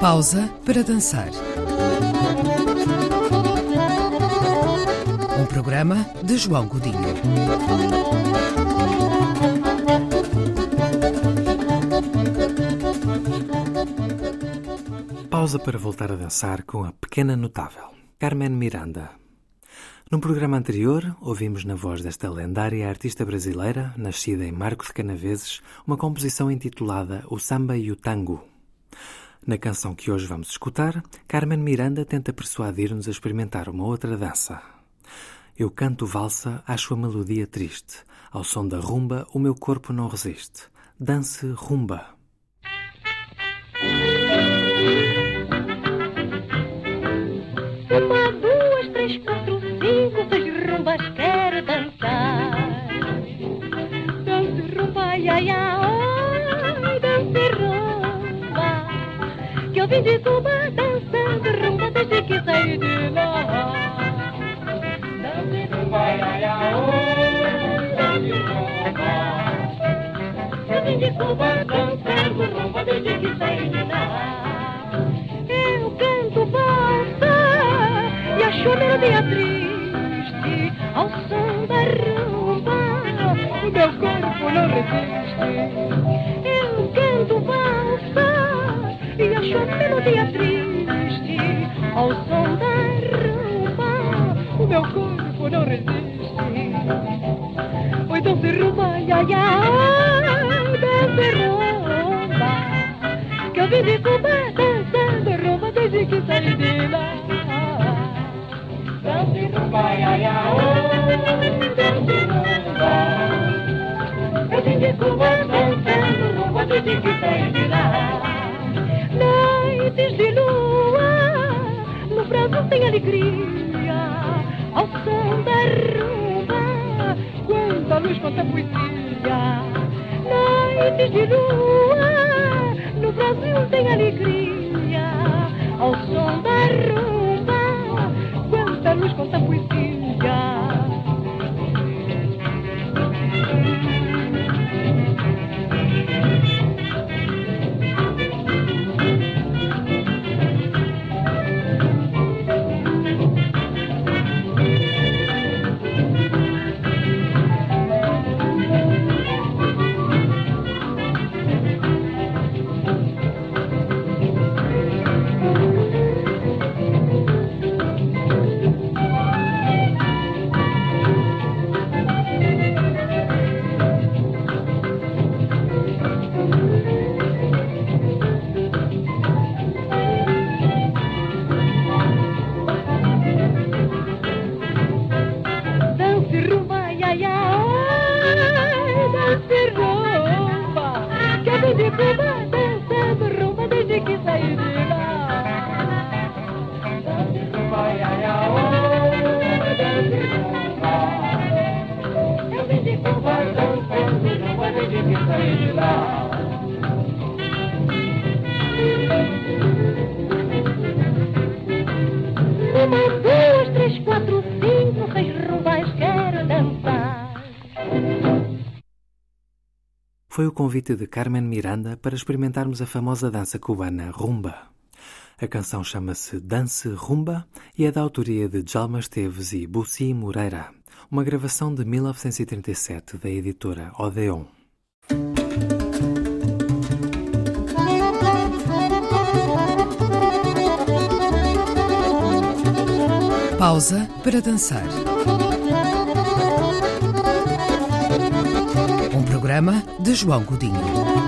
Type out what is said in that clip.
Pausa para dançar. Um programa de João Godinho. Pausa para voltar a dançar com a pequena notável, Carmen Miranda. No programa anterior, ouvimos na voz desta lendária artista brasileira, nascida em Marco de Canaveses, uma composição intitulada O Samba e o Tango. Na canção que hoje vamos escutar, Carmen Miranda tenta persuadir-nos a experimentar uma outra dança. Eu canto valsa, acho a melodia triste. Ao som da rumba, o meu corpo não resiste. Dance rumba. Uma, de Cuba dançando rumba desde que saí de lá. Dance ai, ai, dance rumba. Eu vim de Cuba dançando rumba desde que saí de lá. Eu canto valsa e acho a melodia triste ao som da rumba. O meu corpo não resiste. A melodia triste ao som da rumba. O meu corpo não resiste. Oi, dance rumba, ai, ai, ai, dance rumba. Que eu vim de Cuba dançando rumba desde que saí de lá. Dance rumba, ai, ai, ai, tem alegria, ao som da rumba, quando a luz conta poesia. Noites de lua, no Brasil tem alegria, ao som Foi o convite de Carmen Miranda para experimentarmos a famosa dança cubana rumba. A canção chama-se Dance Rumba e é da autoria de Djalma Esteves e Bussi Moreira, uma gravação de 1937 da editora Odeon. Pausa para dançar. Um programa de João Godinho.